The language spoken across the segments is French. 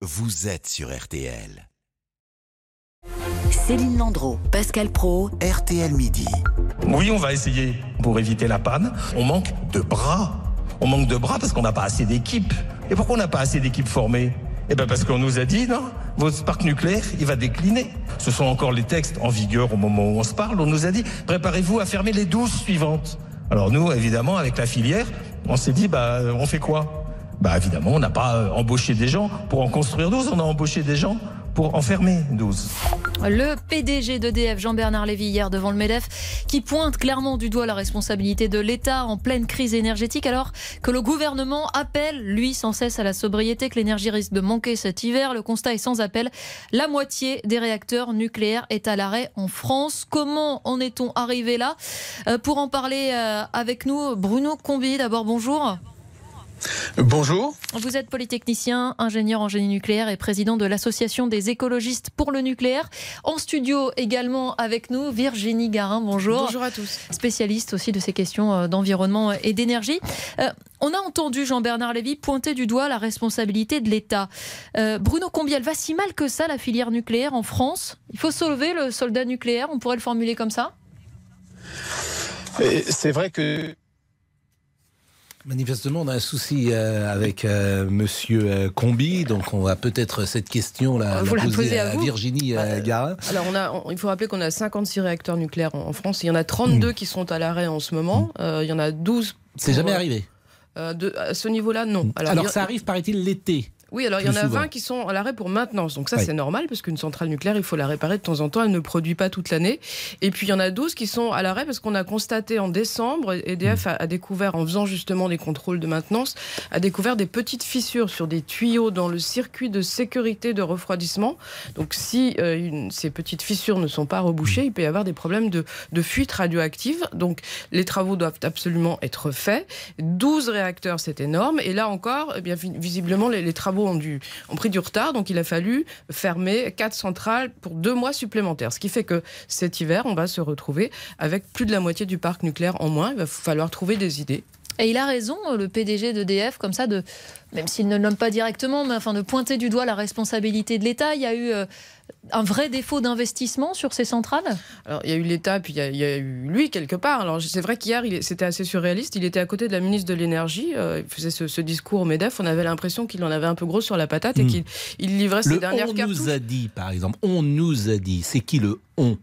vous êtes sur RTL. Céline Landreau, Pascal Pro, RTL Midi. Oui, on va essayer pour éviter la panne. On manque de bras. On manque de bras parce qu'on n'a pas assez d'équipes. Et pourquoi on n'a pas assez d'équipes formées Eh bien parce qu'on nous a dit, non, votre parc nucléaire, il va décliner. Ce sont encore les textes en vigueur au moment où on se parle. On nous a dit, préparez-vous à fermer les 12 suivantes. Alors nous, évidemment, avec la filière, on s'est dit, bah, on fait quoi? Bah évidemment, on n'a pas euh, embauché des gens pour en construire 12, on a embauché des gens pour en fermer 12. Le PDG d'EDF, Jean-Bernard Lévy, hier devant le MEDEF, qui pointe clairement du doigt la responsabilité de l'État en pleine crise énergétique, alors que le gouvernement appelle, lui, sans cesse à la sobriété, que l'énergie risque de manquer cet hiver. Le constat est sans appel. La moitié des réacteurs nucléaires est à l'arrêt en France. Comment en est-on arrivé là? Euh, Pour en parler euh, avec nous, Bruno Combi, d'abord bonjour. Bonjour. Vous êtes polytechnicien, ingénieur en génie nucléaire et président de l'Association des écologistes pour le nucléaire. En studio également avec nous, Virginie Garin, bonjour. Bonjour à tous. Spécialiste aussi de ces questions euh, d'environnement et d'énergie. Euh, on a entendu Jean-Bernard Lévy pointer du doigt la responsabilité de l'État. Euh, Bruno Combiel, va si mal que ça la filière nucléaire en France? Il faut sauver le soldat nucléaire, on pourrait le formuler comme ça? Et C'est vrai que Manifestement, on a un souci euh, avec euh, Monsieur euh, Combi, donc on va peut-être cette question là la poser posez à, Virginie euh, Euh, Garin. Alors, on a, on- il faut rappeler qu'on a 56 réacteurs nucléaires en, en France. Il y en a 32 qui sont à l'arrêt en ce moment. Euh, il y en a 12. C'est jamais euh, arrivé. euh, de- à ce niveau-là, non. Alors, il y a- ça arrive, paraît-il, l'été. Oui, alors il y en a souvent. 20 qui sont à l'arrêt pour maintenance. Donc ça, Oui. c'est normal, parce qu'une centrale nucléaire, il faut la réparer de temps en temps. Elle ne produit pas toute l'année. Et puis, il y en a 12 qui sont à l'arrêt parce qu'on a constaté en décembre, EDF a, a découvert, en faisant justement des contrôles de maintenance, a découvert des petites fissures sur des tuyaux dans le circuit de sécurité de refroidissement. Donc, si euh, une- ces petites fissures ne sont pas rebouchées, il peut y avoir des problèmes de, de fuite radioactive. Donc, les travaux doivent absolument être faits. 12 réacteurs, c'est énorme. Et là encore, eh bien, vi- visiblement, les, les travaux ont, dû, ont pris du retard. Donc, il a fallu fermer quatre centrales pour deux mois supplémentaires. Ce qui fait que cet hiver, on va se retrouver avec plus de la moitié du parc nucléaire en moins. Il va falloir trouver des idées. Et il a raison, le PDG d'EDF, comme ça, de, même s'il ne le nomme pas directement, mais enfin de pointer du doigt la responsabilité de l'État. Il y a eu euh, un vrai défaut d'investissement sur ces centrales? Alors, il y a eu l'État, puis il y, a, il y a eu lui quelque part. Alors, c'est vrai qu'hier, c'était assez surréaliste. Il était à côté de la ministre de l'Énergie. euh, il faisait ce, ce discours au MEDEF. On avait l'impression qu'il en avait un peu gros sur la patate et Hmm. qu'il il livrait ses Le dernières on cartouches. nous a dit, par exemple, on nous a dit. C'est qui le on?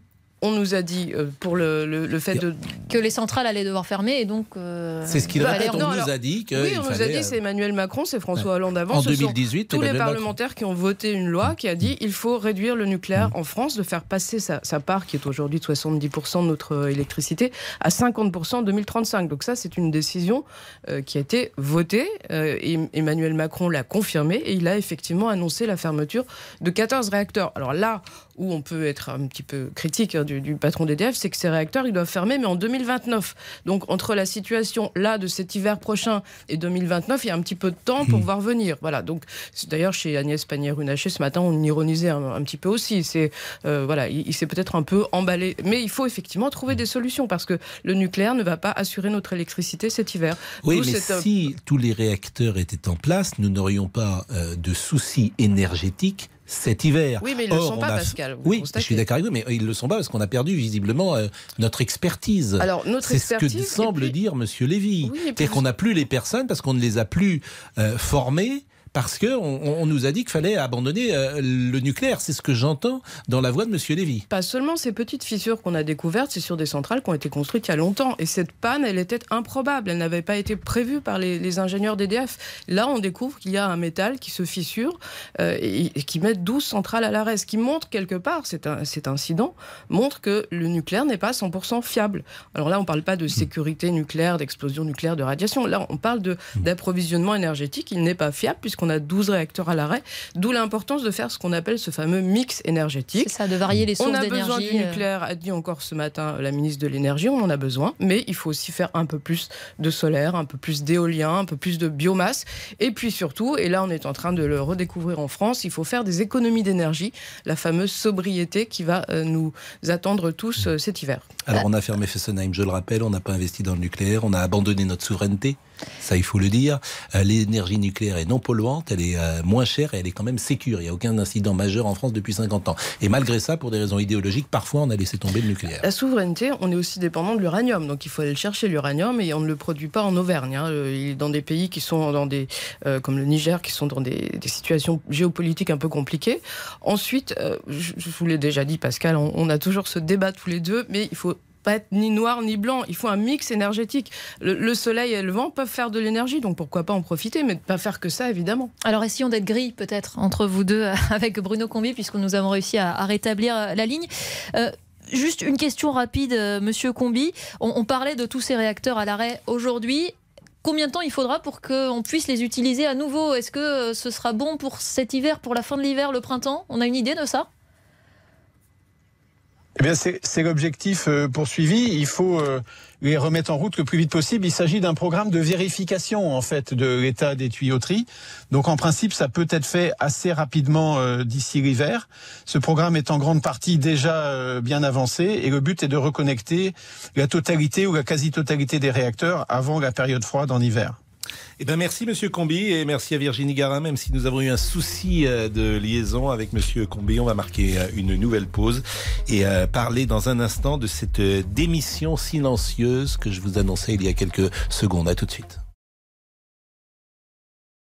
On nous a dit euh, pour le, le- le fait de. que les centrales allaient devoir fermer et donc. euh, C'est ce qu'il bah, répète. On non, nous alors- a dit que. Oui, on nous a dit euh, c'est Emmanuel Macron, c'est François Hollande avant. En ce sont 2018, tous les Macron. parlementaires qui ont voté une loi qui a dit il faut réduire le nucléaire en France, de faire passer sa, sa part, qui est aujourd'hui de 70% de notre électricité, à 50% en 2035. Donc ça, c'est une décision euh, qui a été votée. euh, et Emmanuel Macron l'a confirmé et il a effectivement annoncé la fermeture de 14 réacteurs. Alors là où on peut être un petit peu critique hein, du, du patron d'EDF, c'est que ces réacteurs, ils doivent fermer, mais en 2029. Donc entre la situation là de cet hiver prochain et 2029, il y a un petit peu de temps pour voir venir. Voilà. Donc d'ailleurs chez Agnès Pannier-Runacher ce matin, on ironisait un, un petit peu aussi. C'est euh, voilà, il, il s'est peut-être un peu emballé, mais il faut effectivement trouver des solutions parce que le nucléaire ne va pas assurer notre électricité cet hiver. Oui, mais euh, si tous les réacteurs étaient en place, nous n'aurions pas euh, de soucis énergétiques cet hiver. Oui, mais ils ne le sont on pas, a- Pascal. Oui, je suis d'accord avec vous, mais ils ne le sont pas parce qu'on a perdu visiblement euh, notre expertise. Alors notre C'est ce que semble puis- dire Monsieur Lévy. Oui, et puis C'est-à-dire qu'on n'a plus les personnes parce qu'on ne les a plus euh, formées. Parce qu'on on nous a dit qu'il fallait abandonner euh, le nucléaire. C'est ce que j'entends dans la voix de Monsieur Lévy. Pas seulement ces petites fissures qu'on a découvertes, c'est sur des centrales qui ont été construites il y a longtemps. Et cette panne, elle était improbable. Elle n'avait pas été prévue par les, les ingénieurs d'EDF. Là, on découvre qu'il y a un métal qui se fissure euh, et, et qui met 12 centrales à l'arrêt. Ce qui montre quelque part, cet, incident, montre que le nucléaire n'est pas 100% fiable. Alors là, on ne parle pas de sécurité nucléaire, d'explosion nucléaire, de radiation. Là, on parle de- d'approvisionnement énergétique. Il n'est pas fiable puisqu'on a 12 réacteurs à l'arrêt. D'où l'importance de faire ce qu'on appelle ce fameux mix énergétique. C'est ça, de varier les sources On a d'énergie. besoin du euh, nucléaire, a dit encore ce matin la ministre de l'Énergie, on en a besoin, mais il faut aussi faire un peu plus de solaire, un peu plus d'éolien, un peu plus de biomasse, et puis surtout, et là on est en train de le redécouvrir en France, il faut faire des économies d'énergie, la fameuse sobriété qui va euh, nous attendre tous euh, cet hiver. Alors on a fermé Fessenheim, je le rappelle, on n'a pas investi dans le nucléaire, on a abandonné notre souveraineté. Ça, il faut le dire. Euh, l'énergie nucléaire est non polluante, elle est euh, moins chère et elle est quand même sécure. Il n'y a aucun incident majeur en France depuis 50 ans. Et malgré ça, pour des raisons idéologiques, parfois on a laissé tomber le nucléaire. La souveraineté, on est aussi dépendant de l'uranium. Donc il faut aller le chercher, l'uranium, et on ne le produit pas en Auvergne. Hein. Il est dans des pays qui sont dans des, euh, comme le Niger, qui sont dans des, situations géopolitiques un peu compliquées. Ensuite, je, vous l'ai déjà dit, Pascal, on a toujours ce débat tous les deux, mais il faut pas être ni noir ni blanc. Il faut un mix énergétique. Le, soleil et le vent peuvent faire de l'énergie, donc pourquoi pas en profiter, mais pas faire que ça, évidemment. Alors essayons d'être gris, peut-être, entre vous deux, avec Bruno Combi, puisque nous avons réussi à, rétablir la ligne. Euh, juste une question rapide, euh, Monsieur Combi. On, parlait de tous ces réacteurs à l'arrêt aujourd'hui combien de temps il faudra pour qu'on puisse les utiliser à nouveau? Est-ce que euh, ce sera bon pour cet hiver, pour la fin de l'hiver, le printemps? On a une idée de ça? Eh bien, c'est l'objectif euh, poursuivi. Il faut euh, les remettre en route le plus vite possible. Il s'agit d'un programme de vérification en fait de l'état des tuyauteries. Donc, en principe, ça peut être fait assez rapidement euh, d'ici l'hiver. Ce programme est en grande partie déjà bien avancé et le but est de reconnecter la totalité ou la quasi-totalité des réacteurs avant la période froide en hiver. Eh ben merci Monsieur Combi et merci à Virginie Garin. Même si nous avons eu un souci euh, de liaison avec Monsieur Combi, on va marquer euh, une nouvelle pause et euh, parler dans un instant de cette démission silencieuse que je vous annonçais il y a quelques secondes. À tout de suite.